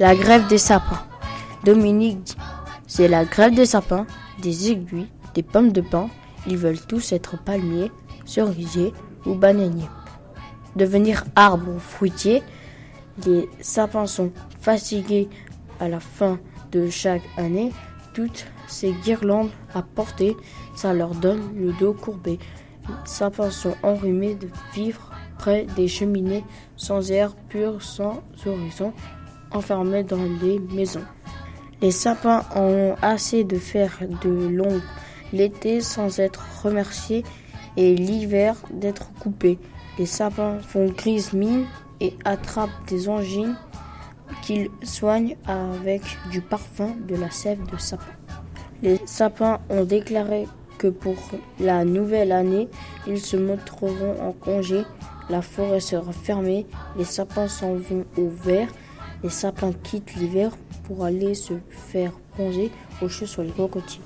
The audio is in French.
La grève des sapins. Dominique dit C'est la grève des sapins, des aiguilles, des pommes de pin. Ils veulent tous être palmiers, cerisiers ou bananiers. Devenir arbre ou fruitier. Les sapins sont fatigués à la fin de chaque année. Toutes ces guirlandes à porter, ça leur donne le dos courbé. Les sapins sont enrhumés de vivre près des cheminées, sans air pur, sans horizon, enfermés dans les maisons. Les sapins ont assez de faire de l'ombre l'été sans être remerciés et l'hiver d'être coupés. Les sapins font grise mine et attrapent des angines qu'ils soignent avec du parfum de la sève de sapin. Les sapins ont déclaré que pour la nouvelle année, ils se montreront en congé, la forêt sera fermée, les sapins s'en vont au vert, les sapins quittent l'hiver pour aller se faire bronzer au chaud sur les cocotiers.